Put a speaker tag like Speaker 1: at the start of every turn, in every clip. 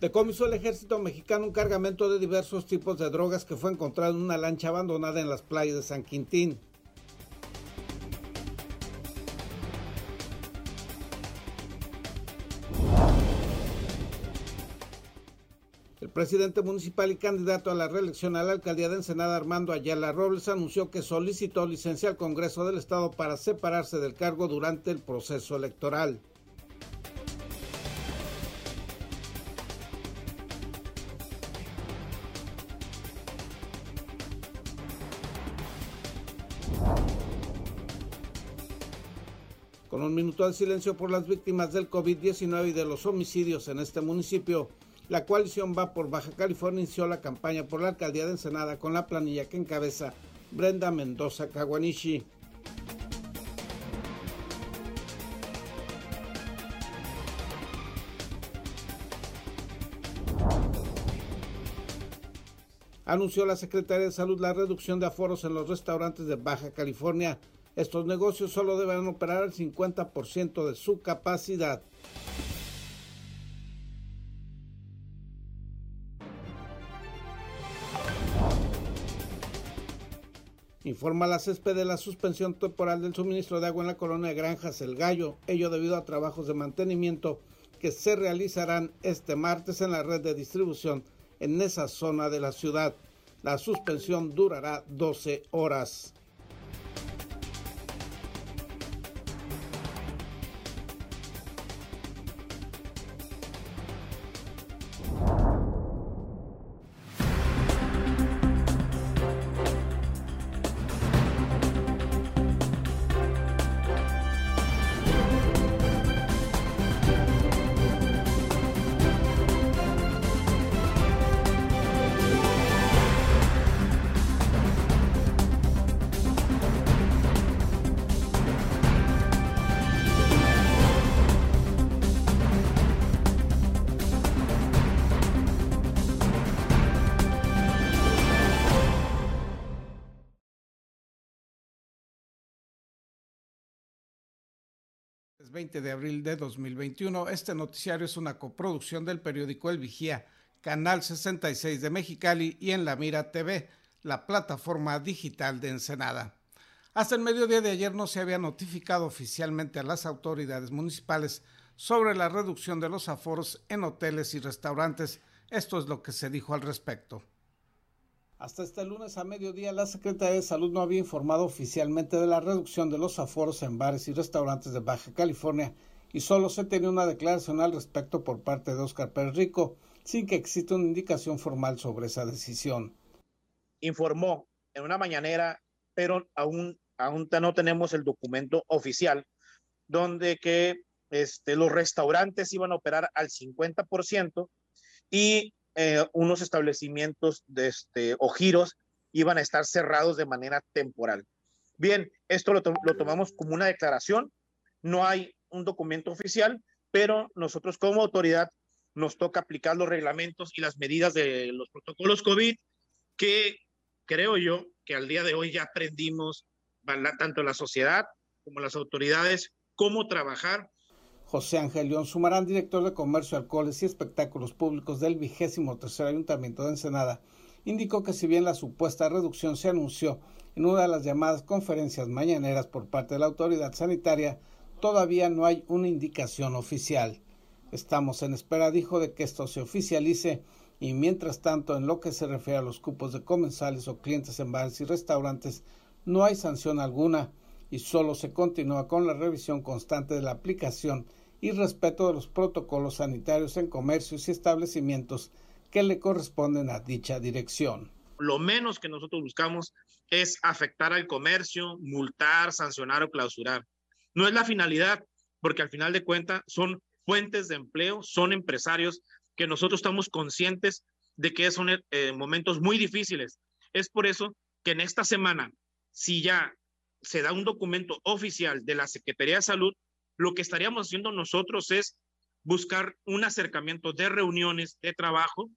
Speaker 1: Decomisó el ejército mexicano un cargamento de diversos tipos de drogas que fue encontrado en una lancha abandonada en las playas de San Quintín. El presidente municipal y candidato a la reelección a la alcaldía de Ensenada, Armando Ayala Robles, anunció que solicitó licencia al Congreso del Estado para separarse del cargo durante el proceso electoral. Un minuto de silencio por las víctimas del COVID-19 y de los homicidios en este municipio, la coalición Va por Baja California inició la campaña por la alcaldía de Ensenada con la planilla que encabeza Brenda Mendoza Kawanishi. Anunció la Secretaría de Salud la reducción de aforos en los restaurantes de Baja California. Estos negocios solo deberán operar al 50% de su capacidad. Informa la césped de la suspensión temporal del suministro de agua en la colonia Granjas El Gallo, ello debido a trabajos de mantenimiento que se realizarán este martes en la red de distribución en esa zona de la ciudad. La suspensión durará 12 horas. Es 20 de abril de 2021. Este noticiario es una coproducción del periódico El Vigía, Canal 66 de Mexicali y en La Mira TV, la plataforma digital de Ensenada. Hasta el mediodía de ayer no se había notificado oficialmente a las autoridades municipales sobre la reducción de los aforos en hoteles y restaurantes. Esto es lo que se dijo al respecto. Hasta este lunes a mediodía, la Secretaría de Salud no había informado oficialmente de la reducción de los aforos en bares y restaurantes de Baja California y solo se tenía una declaración al respecto por parte de Oscar Pérez Rico, sin que exista una indicación formal sobre esa decisión.
Speaker 2: Informó en una mañanera, pero aún, aún no tenemos el documento oficial, donde que este, los restaurantes iban a operar al 50% y eh, unos establecimientos de este, o giros iban a estar cerrados de manera temporal. Bien, esto lo, lo tomamos como una declaración, no hay un documento oficial, pero nosotros como autoridad nos toca aplicar los reglamentos y las medidas de los protocolos COVID que creo yo que al día de hoy ya aprendimos tanto la sociedad como las autoridades cómo trabajar
Speaker 1: José Ángel León Sumarán, director de Comercio, Alcoholes y Espectáculos Públicos del vigésimo tercer Ayuntamiento de Ensenada, indicó que si bien la supuesta reducción se anunció en una de las llamadas conferencias mañaneras por parte de la autoridad sanitaria, todavía no hay una indicación oficial. Estamos en espera, dijo, de que esto se oficialice y mientras tanto, en lo que se refiere a los cupos de comensales o clientes en bares y restaurantes, no hay sanción alguna y solo se continúa con la revisión constante de la aplicación y respeto de los protocolos sanitarios en comercios y establecimientos que le corresponden a dicha dirección.
Speaker 2: Lo menos que nosotros buscamos es afectar al comercio, multar, sancionar o clausurar. No es la finalidad, porque al final de cuentas son fuentes de empleo, son empresarios que nosotros estamos conscientes de que son eh, momentos muy difíciles. Es por eso que en esta semana, si ya se da un documento oficial de la Secretaría de Salud, lo que estaríamos haciendo nosotros es buscar un acercamiento de reuniones de trabajo.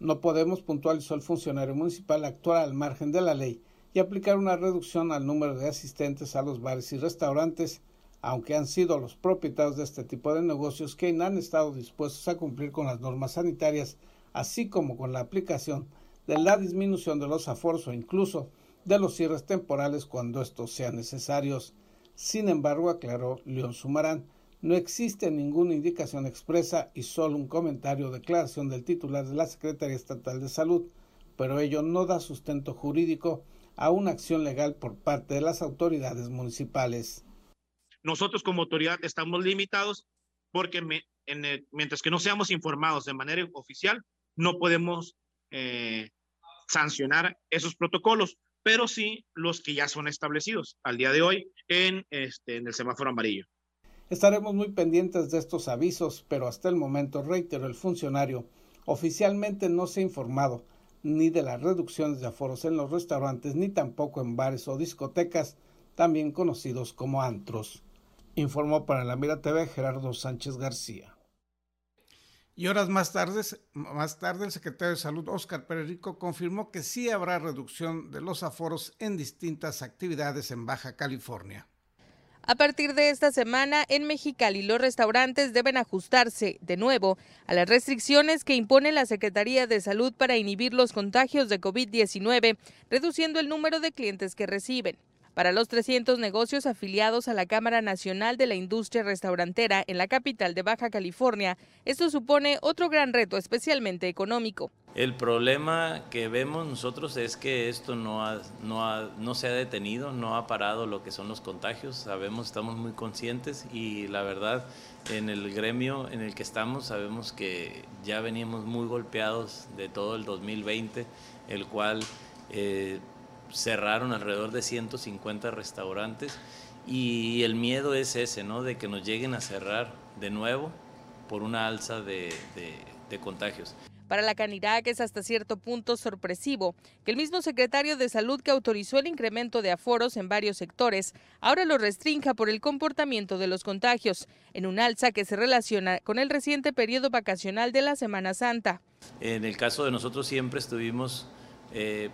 Speaker 1: No podemos, puntualizó el funcionario municipal, actuar al margen de la ley y aplicar una reducción al número de asistentes a los bares y restaurantes, aunque han sido los propietarios de este tipo de negocios quienes han estado dispuestos a cumplir con las normas sanitarias, así como con la aplicación de la disminución de los aforos o incluso de los cierres temporales cuando estos sean necesarios. Sin embargo, aclaró León Sumarán, no existe ninguna indicación expresa y solo un comentario o declaración del titular de la Secretaría Estatal de Salud, pero ello no da sustento jurídico a una acción legal por parte de las autoridades municipales.
Speaker 2: Nosotros como autoridad estamos limitados porque mientras que no seamos informados de manera oficial, no podemos eh, sancionar esos protocolos, pero sí los que ya son establecidos al día de hoy en, este, en el semáforo amarillo.
Speaker 1: Estaremos muy pendientes de estos avisos, pero hasta el momento, reitero, el funcionario oficialmente no se ha informado ni de las reducciones de aforos en los restaurantes, ni tampoco en bares o discotecas, también conocidos como antros informó para la Mira TV Gerardo Sánchez García. Y horas más tarde, más tarde, el secretario de Salud, Oscar Pérez Rico, confirmó que sí habrá reducción de los aforos en distintas actividades en Baja California.
Speaker 3: A partir de esta semana, en Mexicali, los restaurantes deben ajustarse de nuevo a las restricciones que impone la Secretaría de Salud para inhibir los contagios de COVID-19, reduciendo el número de clientes que reciben. Para los 300 negocios afiliados a la Cámara Nacional de la Industria Restaurantera en la capital de Baja California, esto supone otro gran reto, especialmente económico.
Speaker 4: El problema que vemos nosotros es que esto no, no, no se ha detenido, no ha parado lo que son los contagios. Sabemos, estamos muy conscientes y la verdad en el gremio en el que estamos sabemos que ya veníamos muy golpeados de todo el 2020, el cual... Eh, cerraron alrededor de 150 restaurantes y el miedo es ese, ¿no? De que nos lleguen a cerrar de nuevo por una alza de, contagios.
Speaker 3: Para la Canirac es hasta cierto punto sorpresivo que el mismo secretario de Salud que autorizó el incremento de aforos en varios sectores ahora lo restrinja por el comportamiento de los contagios, en un alza que se relaciona con el reciente periodo vacacional de la Semana Santa.
Speaker 4: En el caso de nosotros siempre estuvimos eh, eh,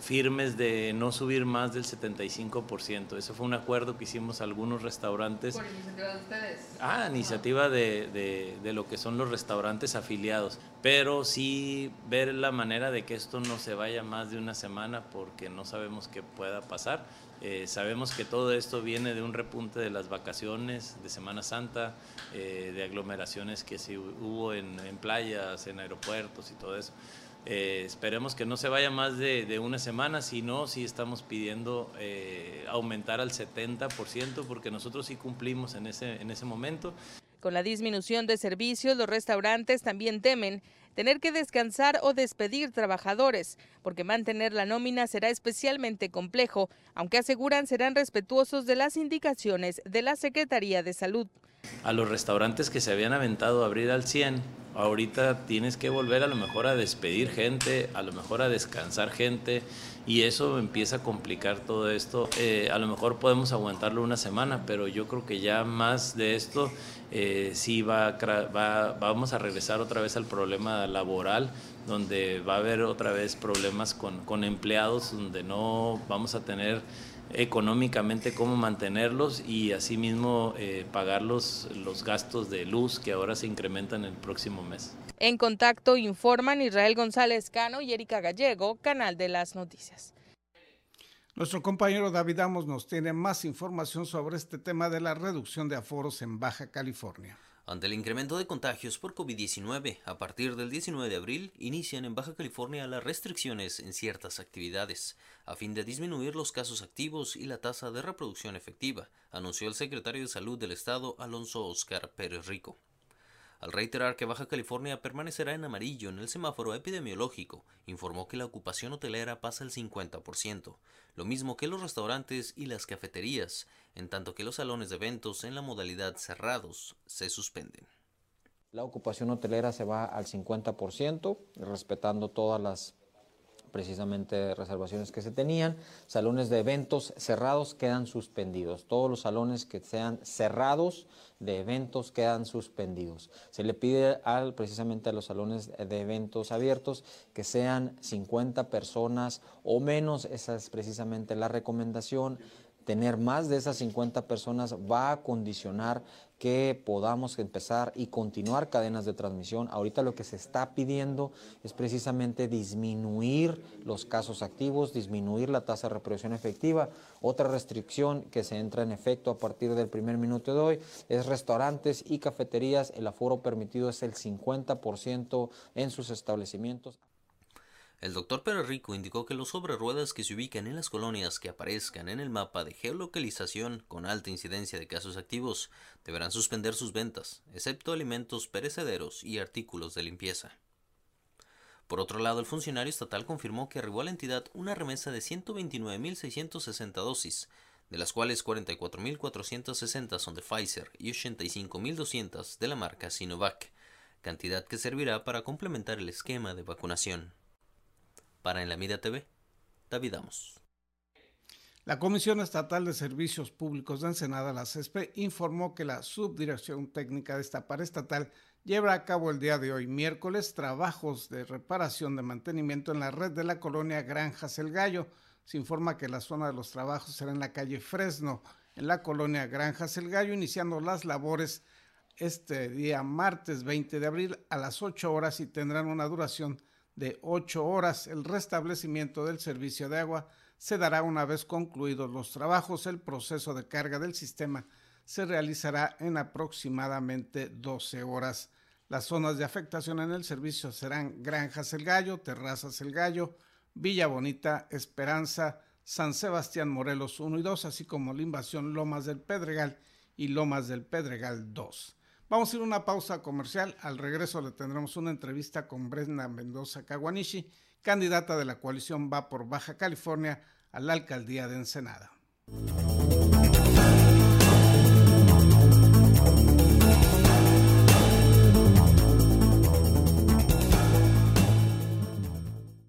Speaker 4: firmes de no subir más del 75%. Eso fue un acuerdo que hicimos algunos restaurantes.
Speaker 3: ¿Por iniciativa de ustedes?
Speaker 4: Ah, iniciativa de, de, de, lo que son los restaurantes afiliados. Pero sí ver la manera de que esto no se vaya más de una semana porque no sabemos qué pueda pasar. Eh, sabemos que todo esto viene de un repunte de las vacaciones, de Semana Santa, eh, de aglomeraciones que sí hubo en, en playas, en aeropuertos y todo eso. Eh, esperemos que no se vaya más de, una semana, si no, sí estamos pidiendo eh, aumentar al 70% porque nosotros sí cumplimos en ese, en ese momento.
Speaker 3: Con la disminución de servicios, los restaurantes también temen tener que descansar o despedir trabajadores, porque mantener la nómina será especialmente complejo, aunque aseguran serán respetuosos de las indicaciones de la Secretaría de Salud.
Speaker 4: A los restaurantes que se habían aventado a abrir al 100, ahorita tienes que volver a lo mejor a despedir gente, a lo mejor a descansar gente y eso empieza a complicar todo esto. Eh, a lo mejor podemos aguantarlo una semana, pero yo creo que ya más de esto eh, sí va, va, vamos a regresar otra vez al problema laboral, donde va a haber otra vez problemas con, con empleados, donde no vamos a tener económicamente cómo mantenerlos y asimismo eh, pagar los, los gastos de luz que ahora se incrementan el próximo mes.
Speaker 3: En contacto informan Israel González Cano y Erika Gallego, Canal de las Noticias.
Speaker 1: Nuestro compañero David Amos nos tiene más información sobre este tema de la reducción de aforos en Baja California.
Speaker 5: Ante el incremento de contagios por COVID-19, a partir del 19 de abril inician en Baja California las restricciones en ciertas actividades, a fin de disminuir los casos activos y la tasa de reproducción efectiva, anunció el secretario de Salud del Estado, Alonso Oscar Pérez Rico al reiterar que Baja California permanecerá en amarillo en el semáforo epidemiológico, informó que la ocupación hotelera pasa el 50%, lo mismo que los restaurantes y las cafeterías, en tanto que los salones de eventos en la modalidad cerrados se suspenden.
Speaker 6: La ocupación hotelera se va al 50%, respetando todas las precisamente reservaciones que se tenían. Salones de eventos cerrados quedan suspendidos. Todos los salones que sean cerrados de eventos quedan suspendidos. Se le pide al, precisamente a los salones de eventos abiertos que sean 50 personas o menos. Esa es precisamente la recomendación tener más de esas 50 personas va a condicionar que podamos empezar y continuar cadenas de transmisión. Ahorita lo que se está pidiendo es precisamente disminuir los casos activos, disminuir la tasa de reproducción efectiva. Otra restricción que se entra en efecto a partir del primer minuto de hoy es restaurantes y cafeterías. El aforo permitido es el 50% en sus establecimientos.
Speaker 5: El doctor Pérez Rico indicó que los sobre ruedas que se ubican en las colonias que aparezcan en el mapa de geolocalización con alta incidencia de casos activos deberán suspender sus ventas, excepto alimentos perecederos y artículos de limpieza. Por otro lado, el funcionario estatal confirmó que arribó a la entidad una remesa de 129.660 dosis, de las cuales 44.460 son de Pfizer y 85.200 de la marca Sinovac, cantidad que servirá para complementar el esquema de vacunación. Para En la Mira TV, David Amos.
Speaker 1: La Comisión Estatal de Servicios Públicos de Ensenada, la CESPE, informó que la Subdirección Técnica de esta paraestatal lleva a cabo el día de hoy, miércoles, trabajos de reparación de mantenimiento en la red de la colonia Granjas El Gallo. Se informa que la zona de los trabajos será en la calle Fresno, en la colonia Granjas El Gallo, iniciando las labores este día martes 20 de abril a las 8 horas y tendrán una duración de 8 horas. El restablecimiento del servicio de agua se dará una vez concluidos los trabajos. El proceso de carga del sistema se realizará en aproximadamente 12 horas. Las zonas de afectación en el servicio serán Granjas El Gallo, Terrazas El Gallo, Villa Bonita, Esperanza, San Sebastián Morelos 1 y 2, así como la invasión Lomas del Pedregal y Lomas del Pedregal 2. Vamos a ir a una pausa comercial. Al regreso le tendremos una entrevista con Brenda Mendoza Kawanishi, candidata de la coalición Va por Baja California a la alcaldía de Ensenada.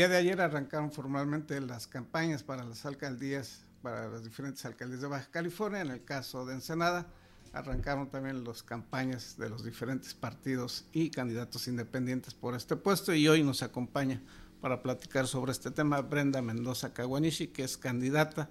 Speaker 1: Día de ayer arrancaron formalmente las campañas para las alcaldías, para las diferentes alcaldías de Baja California. En el caso de Ensenada, arrancaron también las campañas de los diferentes partidos y candidatos independientes por este puesto. Y hoy nos acompaña para platicar sobre este tema Brenda Mendoza Caguanishi, que es candidata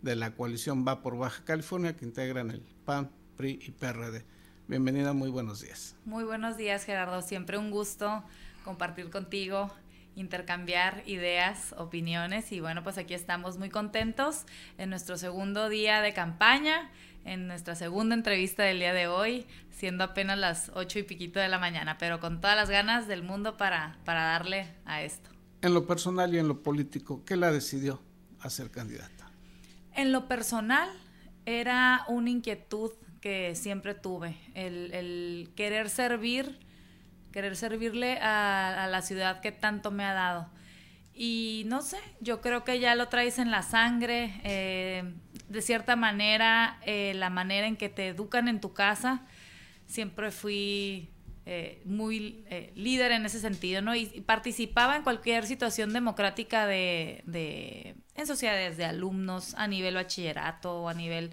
Speaker 1: de la coalición Va por Baja California, que integran el PAN, PRI y PRD. Bienvenida, muy buenos días.
Speaker 7: Muy buenos días, Gerardo. Siempre un gusto compartir contigo intercambiar ideas, opiniones y bueno, pues aquí estamos muy contentos en nuestro segundo día de campaña, en nuestra segunda entrevista del día de hoy, siendo apenas las ocho y piquito de la mañana, pero con todas las ganas del mundo para, para darle a esto.
Speaker 1: En lo personal y en lo político, ¿qué la decidió a ser candidata?
Speaker 7: En lo personal era una inquietud que siempre tuve, el, el querer servir querer servirle a, la ciudad que tanto me ha dado. Y no sé, yo creo que ya lo traes en la sangre, eh, de cierta manera, eh, la manera en que te educan en tu casa, siempre fui eh, muy líder en ese sentido, ¿no? Y, participaba en cualquier situación democrática de, de, en sociedades de alumnos, a nivel bachillerato o a nivel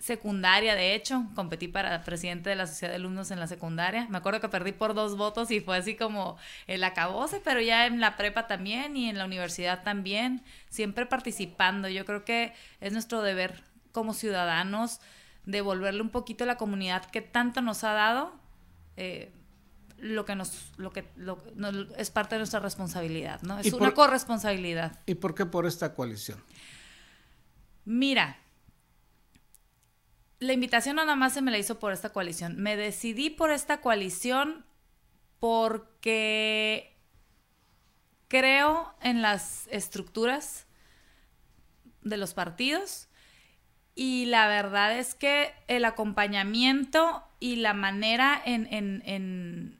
Speaker 7: secundaria, de hecho, competí para presidente de la sociedad de alumnos en la secundaria. Me acuerdo que perdí por dos votos y fue así como el acabose, pero ya en la prepa también y en la universidad también, siempre participando. Yo creo que es nuestro deber como ciudadanos devolverle un poquito a la comunidad que tanto nos ha dado. Eh, lo que nos lo que es parte de nuestra responsabilidad, ¿no? Es una corresponsabilidad.
Speaker 1: ¿Y por qué por esta coalición?
Speaker 7: Mira, la invitación nada más se me la hizo por esta coalición. Me decidí por esta coalición porque creo en las estructuras de los partidos y la verdad es que el acompañamiento y la manera en, en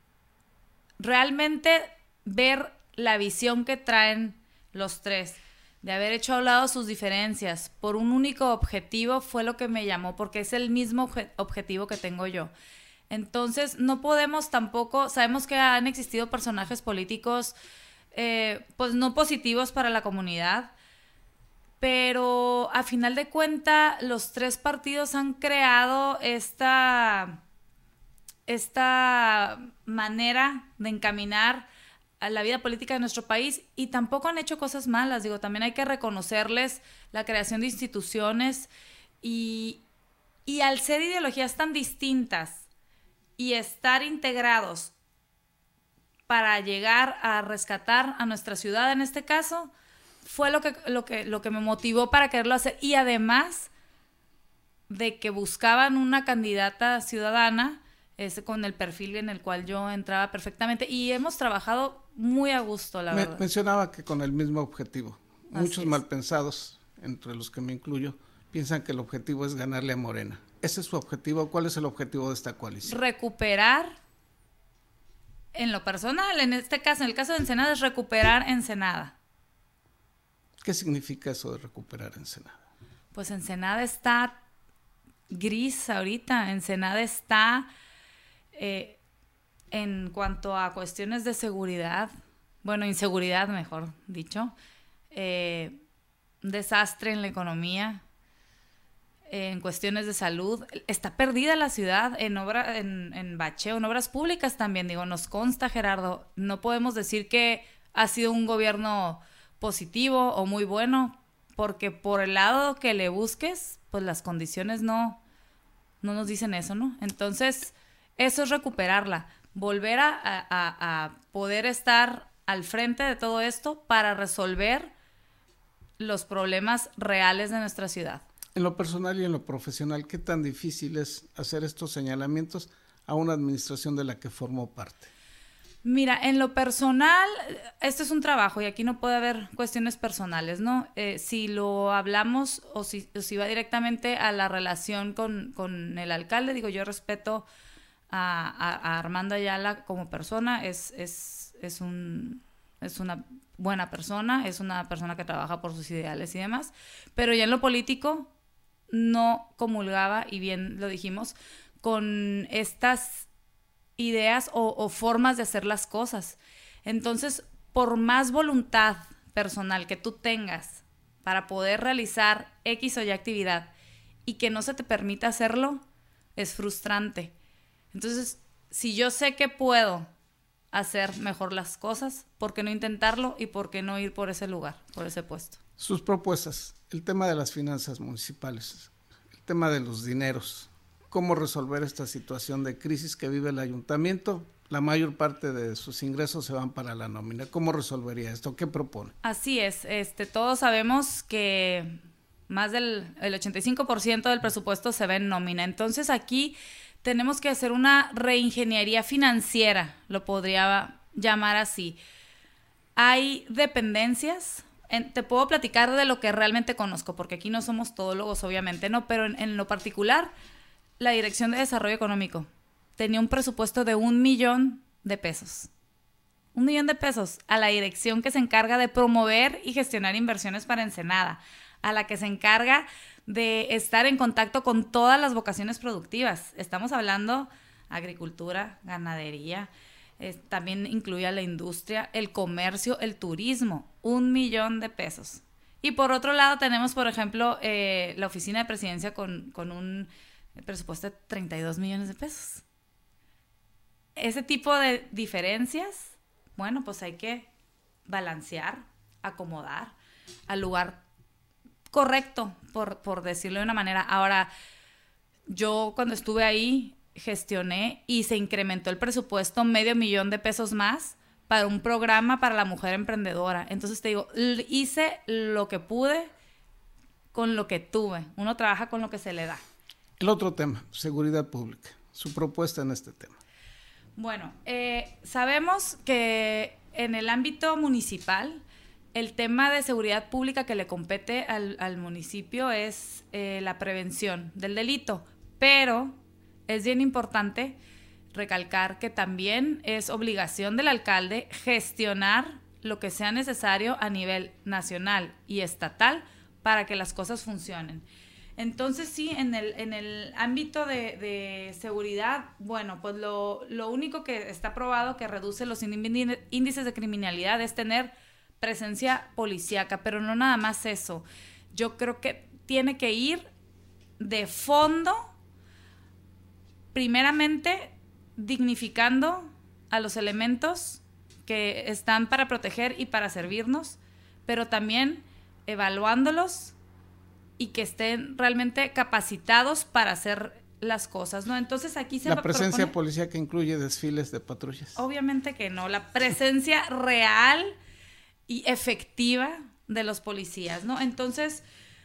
Speaker 7: realmente ver la visión que traen los tres de haber hecho a lado sus diferencias por un único objetivo fue lo que me llamó, porque es el mismo objetivo que tengo yo. Entonces, no podemos tampoco, sabemos que han existido personajes políticos, eh, pues no positivos para la comunidad, pero a final de cuentas, los tres partidos han creado esta, esta manera de encaminar a la vida política de nuestro país y tampoco han hecho cosas malas. Digo, también hay que reconocerles la creación de instituciones y, y al ser ideologías tan distintas y estar integrados para llegar a rescatar a nuestra ciudad en este caso, fue lo que, lo que, lo que me motivó para quererlo hacer. Y además de que buscaban una candidata ciudadana, es con el perfil en el cual yo entraba perfectamente y hemos trabajado muy a gusto, la verdad.
Speaker 1: Mencionaba que con el mismo objetivo. Muchos malpensados, entre los que me incluyo, piensan que el objetivo es ganarle a Morena. ¿Ese es su objetivo? ¿Cuál es el objetivo de esta coalición?
Speaker 7: Recuperar, en lo personal, en este caso, en el caso de Ensenada, es recuperar Ensenada.
Speaker 1: ¿Qué significa eso de recuperar Ensenada?
Speaker 7: Pues Ensenada está gris ahorita, Ensenada está eh, en cuanto a cuestiones de seguridad, bueno, inseguridad mejor dicho, eh, desastre en la economía, en cuestiones de salud, está perdida la ciudad en obra, en, en bacheo, en obras públicas también, digo, nos consta Gerardo, no podemos decir que ha sido un gobierno positivo o muy bueno, porque por el lado que le busques, pues las condiciones no, no nos dicen eso, ¿no? Entonces, eso es recuperarla, volver a, poder estar al frente de todo esto para resolver los problemas reales de nuestra ciudad.
Speaker 1: En lo personal y en lo profesional, ¿qué tan difícil es hacer estos señalamientos a una administración de la que formó parte?
Speaker 7: Mira, en lo personal, esto es un trabajo y aquí no puede haber cuestiones personales, ¿no? Eh, si lo hablamos o si, si, va directamente a la relación con, con el alcalde, digo, yo respeto a, a, Armando Ayala como persona, es, es, es, un, es una buena persona, es una persona que trabaja por sus ideales y demás, pero ya en lo político no comulgaba, y bien lo dijimos, con estas ideas o, formas de hacer las cosas. Entonces, por más voluntad personal que tú tengas para poder realizar X o Y actividad y que no se te permita hacerlo, es frustrante. Entonces, si yo sé que puedo hacer mejor las cosas, ¿por qué no intentarlo y por qué no ir por ese lugar, por ese puesto?
Speaker 1: Sus propuestas, el tema de las finanzas municipales, el tema de los dineros, cómo resolver esta situación de crisis que vive el ayuntamiento. La mayor parte de sus ingresos se van para la nómina. ¿Cómo resolvería esto? ¿Qué propone?
Speaker 7: Así es. Este, todos sabemos que más del el 85% del presupuesto se ve en nómina. Entonces aquí tenemos que hacer una reingeniería financiera, lo podría llamar así. Hay dependencias, te puedo platicar de lo que realmente conozco, porque aquí no somos todólogos, obviamente, no, pero en lo particular la Dirección de Desarrollo Económico tenía un presupuesto de un millón de pesos. Un millón de pesos a la dirección que se encarga de promover y gestionar inversiones para Ensenada, a la que se encarga de estar en contacto con todas las vocaciones productivas. Estamos hablando agricultura, ganadería, también incluye la industria, el comercio, el turismo, un millón de pesos. Y por otro lado tenemos, por ejemplo, eh, la oficina de presidencia con, con un presupuesto de 32 millones de pesos. Ese tipo de diferencias, bueno, pues hay que balancear, acomodar al lugar correcto, por, por decirlo de una manera. Ahora, yo cuando estuve ahí gestioné y se incrementó el presupuesto medio millón de pesos más para un programa para la mujer emprendedora. Entonces te digo, hice lo que pude con lo que tuve. Uno trabaja con lo que se le da.
Speaker 1: El otro tema, seguridad pública. Su propuesta en este tema.
Speaker 7: Bueno, eh, sabemos que en el ámbito municipal, el tema de seguridad pública que le compete al, municipio es eh, la prevención del delito, pero es bien importante recalcar que también es obligación del alcalde gestionar lo que sea necesario a nivel nacional y estatal para que las cosas funcionen. Entonces sí, en el, en el ámbito de, seguridad, bueno, pues lo, único que está probado que reduce los índices de criminalidad es tener presencia policíaca, pero no nada más eso. Yo creo que tiene que ir de fondo, primeramente dignificando a los elementos que están para proteger y para servirnos, pero también evaluándolos y que estén realmente capacitados para hacer las cosas, ¿no? Entonces aquí se
Speaker 1: la presencia policial que incluye desfiles de patrullas.
Speaker 7: Obviamente que no, la presencia real y efectiva de los policías, ¿no? Entonces,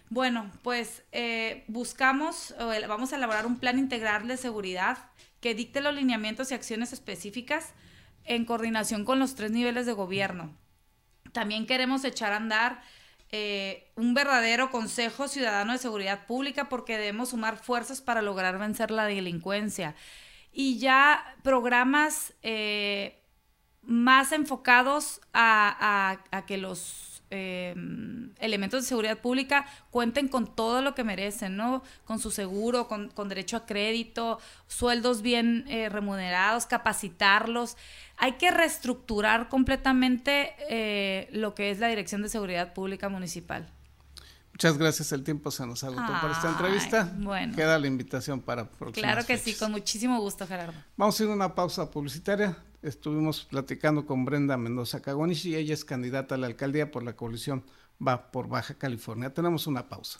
Speaker 7: bueno, pues eh, buscamos, vamos a elaborar un plan integral de seguridad que dicte los lineamientos y acciones específicas en coordinación con los tres niveles de gobierno. También queremos echar a andar eh, un verdadero Consejo Ciudadano de Seguridad Pública porque debemos sumar fuerzas para lograr vencer la delincuencia. Y ya programas eh, más enfocados a, que los em, elementos de seguridad pública cuenten con todo lo que merecen, ¿no? Con su seguro, con, derecho a crédito, sueldos bien eh, remunerados, capacitarlos hay que reestructurar completamente eh, lo que es la Dirección de Seguridad Pública Municipal.
Speaker 1: Muchas gracias, el tiempo se nos agotó para esta entrevista.
Speaker 7: Bueno.
Speaker 1: Queda la invitación para próximas
Speaker 7: Claro que sí, con muchísimo gusto, Gerardo.
Speaker 1: Vamos a ir a una pausa publicitaria. Estuvimos platicando con Brenda Mendoza Cagonish y ella es candidata a la alcaldía por la coalición Va por Baja California. Tenemos una pausa.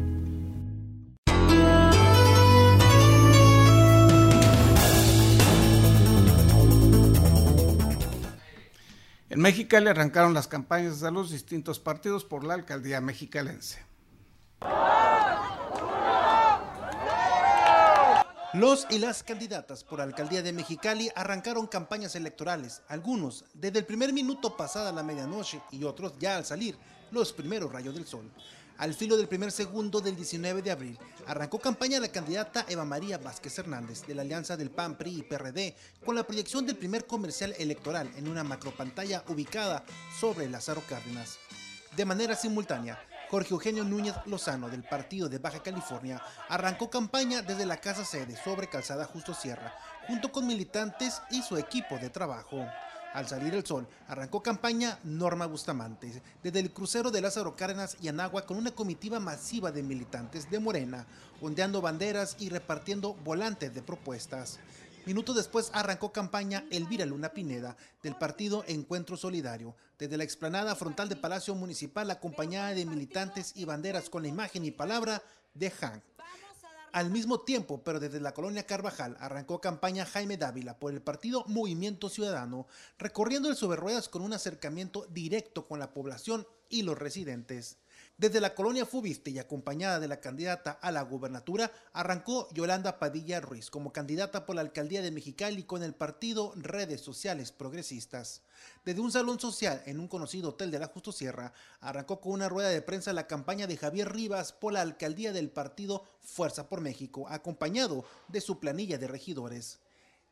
Speaker 1: En Mexicali arrancaron las campañas de los distintos partidos por la alcaldía mexicalense.
Speaker 8: Los y las candidatas por alcaldía de Mexicali arrancaron campañas electorales, algunos desde el primer minuto pasada la medianoche y otros ya al salir los primeros rayos del sol. Al filo del primer segundo del 19 de abril, arrancó campaña la candidata Eva María Vázquez Hernández de la alianza del PAN, PRI y PRD con la proyección del primer comercial electoral en una macropantalla ubicada sobre Lázaro Cárdenas. De manera simultánea, Jorge Eugenio Núñez Lozano del Partido de Baja California arrancó campaña desde la casa sede sobre Calzada Justo Sierra, junto con militantes y su equipo de trabajo. Al salir el sol, arrancó campaña Norma Bustamante, desde el crucero de Lázaro Cárdenas y Anagua con una comitiva masiva de militantes de Morena, ondeando banderas y repartiendo volantes de propuestas. Minutos después arrancó campaña Elvira Luna Pineda del partido Encuentro Solidario, desde la explanada frontal de Palacio Municipal acompañada de militantes y banderas con la imagen y palabra de Han. Al mismo tiempo, pero desde la colonia Carvajal, arrancó campaña Jaime Dávila por el partido Movimiento Ciudadano, recorriendo el sobre ruedas con un acercamiento directo con la población y los residentes. Desde la colonia Fubiste y acompañada de la candidata a la gubernatura, arrancó Yolanda Padilla Ruiz como candidata por la alcaldía de Mexicali con el partido Redes Sociales Progresistas. Desde un salón social en un conocido hotel de la Justo Sierra, arrancó con una rueda de prensa la campaña de Javier Rivas por la alcaldía del partido Fuerza por México, acompañado de su planilla de regidores.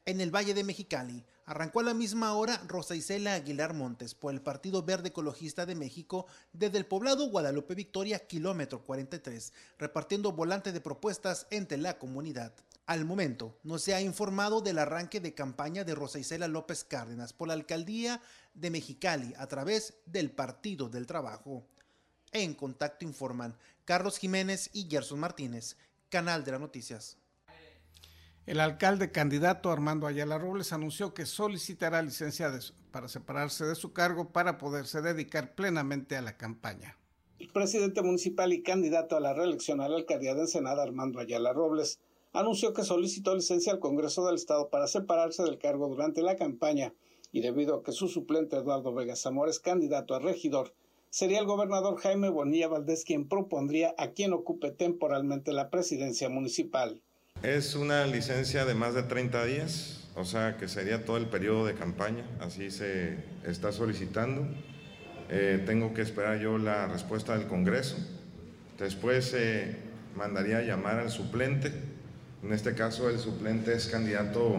Speaker 8: En el Valle de Mexicali, arrancó a la misma hora Rosa Isela Aguilar Montes por el Partido Verde Ecologista de México desde el poblado Guadalupe Victoria, kilómetro 43, repartiendo volantes de propuestas entre la comunidad. Al momento, no se ha informado del arranque de campaña de Rosa Isela López Cárdenas por la alcaldía de Mexicali a través del Partido del Trabajo. En contacto informan Carlos Jiménez y Gerson Martínez, Canal de las Noticias.
Speaker 1: El alcalde candidato Armando Ayala Robles anunció que solicitará licencia para separarse de su cargo para poderse dedicar plenamente a la campaña.
Speaker 9: El presidente municipal y candidato a la reelección a la alcaldía de Ensenada, Armando Ayala Robles, anunció que solicitó licencia al Congreso del Estado para separarse del cargo durante la campaña y debido a que su suplente Eduardo Vega Zamora es candidato a regidor, sería el gobernador Jaime Bonilla Valdés quien propondría a quien ocupe temporalmente la presidencia municipal.
Speaker 10: Es una licencia de más de 30 días, o sea que sería todo el periodo de campaña, así se está solicitando. Eh, tengo que esperar yo la respuesta del Congreso Después se mandaría a llamar al suplente. En este caso el suplente es candidato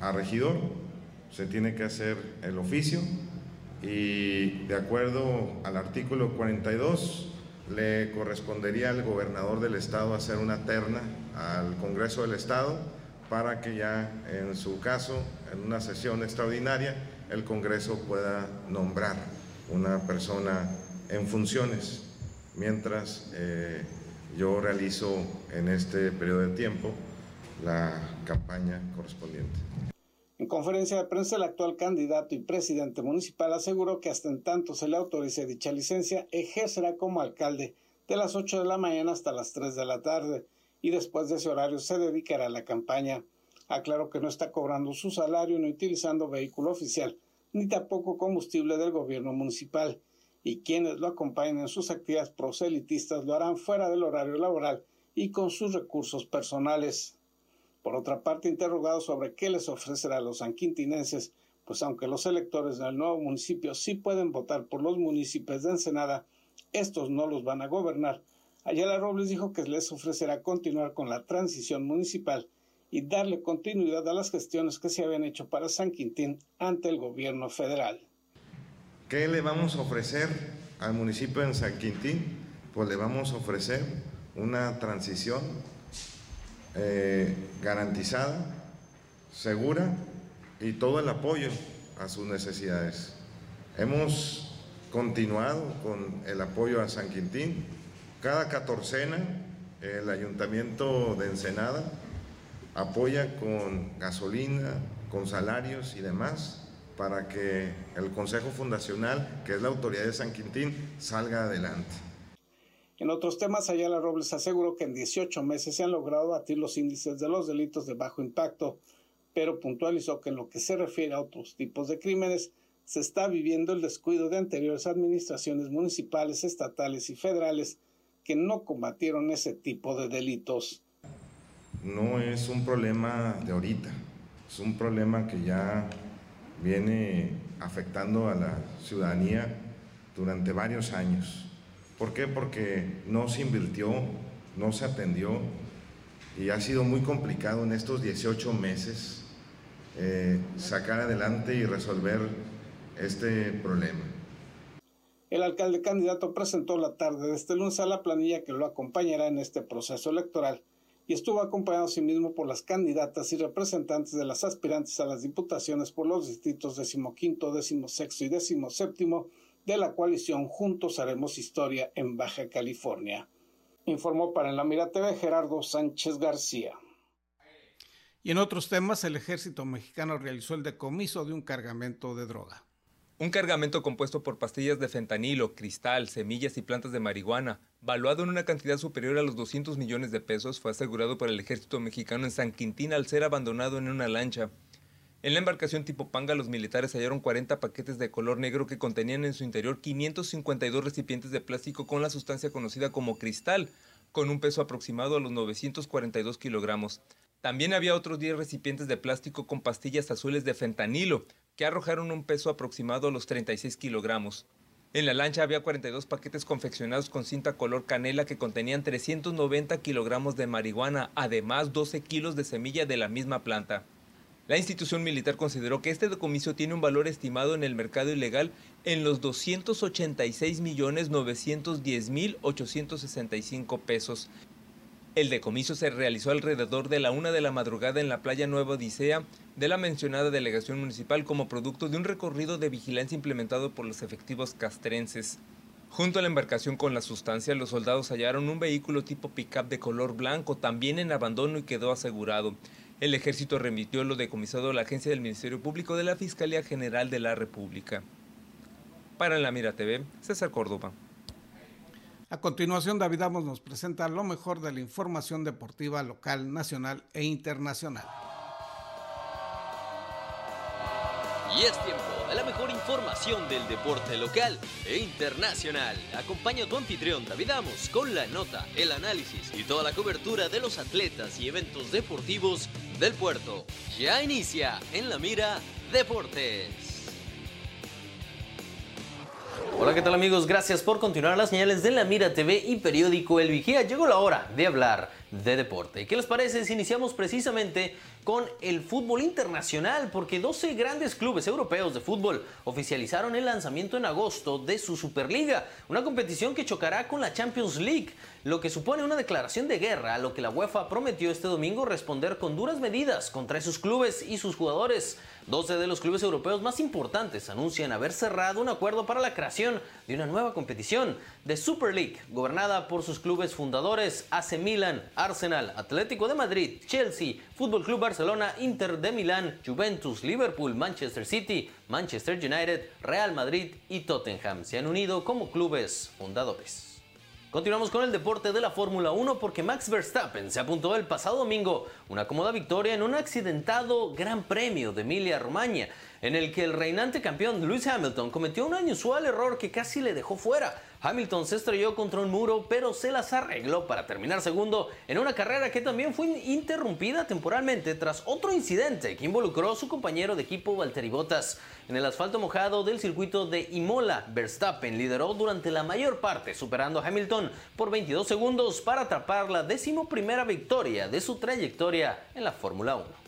Speaker 10: a regidor. Se tiene que hacer el oficio y de acuerdo al artículo 42 le correspondería al gobernador del estado hacer una terna al Congreso del Estado para que ya en su caso, en una sesión extraordinaria, el Congreso pueda nombrar una persona en funciones, mientras eh, yo realizo en este periodo de tiempo la campaña correspondiente.
Speaker 1: En conferencia de prensa, el actual candidato y presidente municipal aseguró que hasta en tanto se le autorice dicha licencia, ejercerá como alcalde de las 8 de la mañana hasta las 3 de la tarde y después de ese horario se dedicará a la campaña. Aclaró que no está cobrando su salario ni utilizando vehículo oficial, ni tampoco combustible del gobierno municipal, y quienes lo acompañen en sus actividades proselitistas lo harán fuera del horario laboral y con sus recursos personales. Por otra parte, interrogado sobre qué les ofrecerá a los sanquintinenses, pues aunque los electores del nuevo municipio sí pueden votar por los municipios de Ensenada, estos no los van a gobernar. Ayala Robles dijo que les ofrecerá continuar con la transición municipal y darle continuidad a las gestiones que se habían hecho para San Quintín ante el gobierno federal.
Speaker 10: ¿Qué le vamos a ofrecer al municipio de San Quintín? Pues le vamos a ofrecer una transición eh, garantizada, segura y todo el apoyo a sus necesidades. Hemos continuado con el apoyo a San Quintín. Cada catorcena el ayuntamiento de Ensenada apoya con gasolina, con salarios y demás para que el Consejo Fundacional, que es la autoridad de San Quintín, salga adelante.
Speaker 1: En otros temas, Ayala Robles aseguró que en 18 meses se han logrado batir los índices de los delitos de bajo impacto, pero puntualizó que en lo que se refiere a otros tipos de crímenes, se está viviendo el descuido de anteriores administraciones municipales, estatales y federales que no combatieron ese tipo de delitos.
Speaker 10: No es un problema de ahorita, es un problema que ya viene afectando a la ciudadanía durante varios años. ¿Por qué? Porque no se invirtió, no se atendió y ha sido muy complicado en estos 18 meses eh, sacar adelante y resolver este problema.
Speaker 1: El alcalde candidato presentó la tarde de este lunes a la planilla que lo acompañará en este proceso electoral y estuvo acompañado a sí por las candidatas y representantes de las aspirantes a las diputaciones por los distritos decimoquinto, decimosexto y decimoséptimo de la coalición Juntos Haremos Historia en Baja California. Informó para En la Mira TV Gerardo Sánchez García.
Speaker 11: Y en otros temas, el ejército mexicano realizó el decomiso de un cargamento de droga.
Speaker 12: Un cargamento compuesto por pastillas de fentanilo, cristal, semillas y plantas de marihuana, valuado en una cantidad superior a los 200 millones de pesos, fue asegurado por el ejército mexicano en San Quintín al ser abandonado en una lancha. En la embarcación tipo Panga, los militares hallaron 40 paquetes de color negro que contenían en su interior 552 recipientes de plástico con la sustancia conocida como cristal, con un peso aproximado a los 942 kilogramos. También había otros 10 recipientes de plástico con pastillas azules de fentanilo, que arrojaron un peso aproximado a los 36 kilogramos. En la lancha había 42 paquetes confeccionados con cinta color canela que contenían 390 kilogramos de marihuana, además 12 kilos de semilla de la misma planta. La institución militar consideró que este decomiso tiene un valor estimado en el mercado ilegal en los 286.910.865 pesos. El decomiso se realizó alrededor de la una de la madrugada en la playa Nueva Odisea de la mencionada delegación municipal como producto de un recorrido de vigilancia implementado por los efectivos castrenses. Junto a la embarcación con la sustancia, los soldados hallaron un vehículo tipo pickup de color blanco, también en abandono y quedó asegurado. El ejército remitió lo decomisado a la agencia del Ministerio Público de la Fiscalía General de la República. Para la Mira TV, César Córdoba.
Speaker 11: A continuación, David Amos nos presenta lo mejor de la información deportiva local, nacional e internacional.
Speaker 13: Y es tiempo de la mejor información del deporte local e internacional. Acompaña a tu anfitrión David Amos con la nota, el análisis y toda la cobertura de los atletas y eventos deportivos del puerto. Ya inicia en la mira Deportes. Hola, ¿qué tal amigos? Gracias por continuar las señales de la Mira TV y periódico El Vigía. Llegó la hora de hablar de deporte. ¿Y qué les parece si iniciamos precisamente con el fútbol internacional? Porque 12 grandes clubes europeos de fútbol oficializaron el lanzamiento en agosto de su Superliga, una competición que chocará con la Champions League, lo que supone una declaración de guerra a lo que la UEFA prometió este domingo responder con duras medidas contra esos clubes y sus jugadores. 12 de los clubes europeos más importantes anuncian haber cerrado un acuerdo para la creación de una nueva competición de Super League, gobernada por sus clubes fundadores AC Milan, Arsenal, Atlético de Madrid, Chelsea, Fútbol Club Barcelona, Inter de Milán, Juventus, Liverpool, Manchester City, Manchester United, Real Madrid y Tottenham. Se han unido como clubes fundadores. Continuamos con el deporte de la Fórmula 1 porque Max Verstappen se apuntó el pasado domingo una cómoda victoria en un accidentado Gran Premio de Emilia-Romagna, en el que el reinante campeón Lewis Hamilton cometió un inusual error que casi le dejó fuera. Hamilton se estrelló contra un muro, pero se las arregló para terminar segundo en una carrera que también fue interrumpida temporalmente tras otro incidente que involucró a su compañero de equipo Valtteri Bottas. En el asfalto mojado del circuito de Imola, Verstappen lideró durante la mayor parte, superando a Hamilton por 22 segundos para atrapar la decimoprimera victoria de su trayectoria en la Fórmula 1.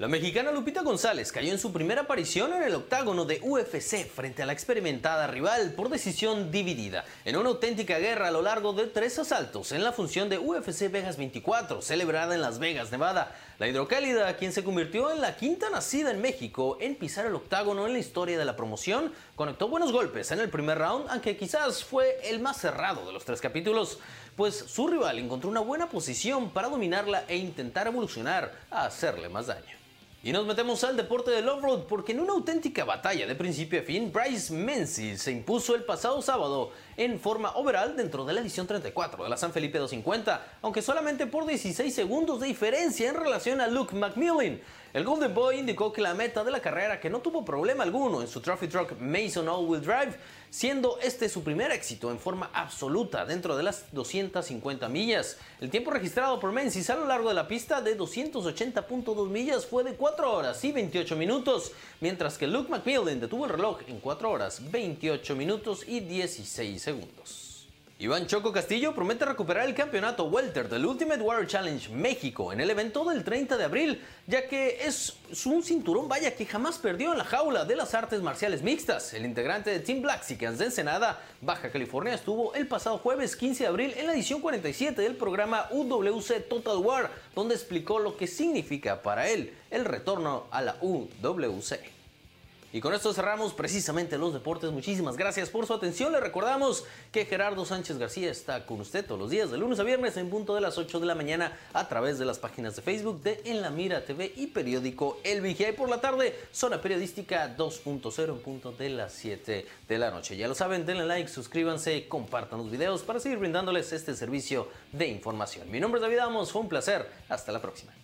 Speaker 13: La mexicana Lupita González cayó en su primera aparición en el octágono de UFC frente a la experimentada rival por decisión dividida, en una auténtica guerra a lo largo de tres asaltos en la función de UFC Vegas 24, celebrada en Las Vegas, Nevada. La hidrocálida, quien se convirtió en la quinta nacida en México en pisar el octágono en la historia de la promoción, conectó buenos golpes en el primer round, aunque quizás fue el más cerrado de los tres capítulos, pues su rival encontró una buena posición para dominarla e intentar evolucionar a hacerle más daño. Y nos metemos al deporte del off-road porque en una auténtica batalla de principio a fin, Bryce Menzies se impuso el pasado sábado en forma overall dentro de la edición 34 de la San Felipe 250, aunque solamente por 16 segundos de diferencia en relación a Luke McMillan. El Golden Boy indicó que la meta de la carrera, que no tuvo problema alguno en su Trophy Truck Mason All-Wheel Drive, siendo este su primer éxito en forma absoluta dentro de las 250 millas. El tiempo registrado por Menzies a lo largo de la pista de 280.2 millas fue de 4 horas y 28 minutos, mientras que Luke McMillan detuvo el reloj en 4 horas, 28 minutos y 16 segundos. Iván Choco Castillo promete recuperar el campeonato welter del Ultimate Warrior Challenge México en el evento del 30 de abril, ya que es un cinturón vaya que jamás perdió en la jaula de las artes marciales mixtas. El integrante de Team Black Blaxicans de Ensenada, Baja California, estuvo el pasado jueves 15 de abril en la edición 47 del programa UWC Total War, donde explicó lo que significa para él el retorno a la UWC. Y con esto cerramos precisamente los deportes. Muchísimas gracias por su atención. Le recordamos que Gerardo Sánchez García está con usted todos los días de lunes a viernes en punto de las 8 de la mañana a través de las páginas de Facebook de En la Mira TV y periódico El Vigía. Y por la tarde, zona periodística 2.0 en punto de las 7 de la noche. Ya lo saben, denle like, suscríbanse, compartan los videos para seguir brindándoles este servicio de información. Mi nombre es David Amos, fue un placer. Hasta la próxima.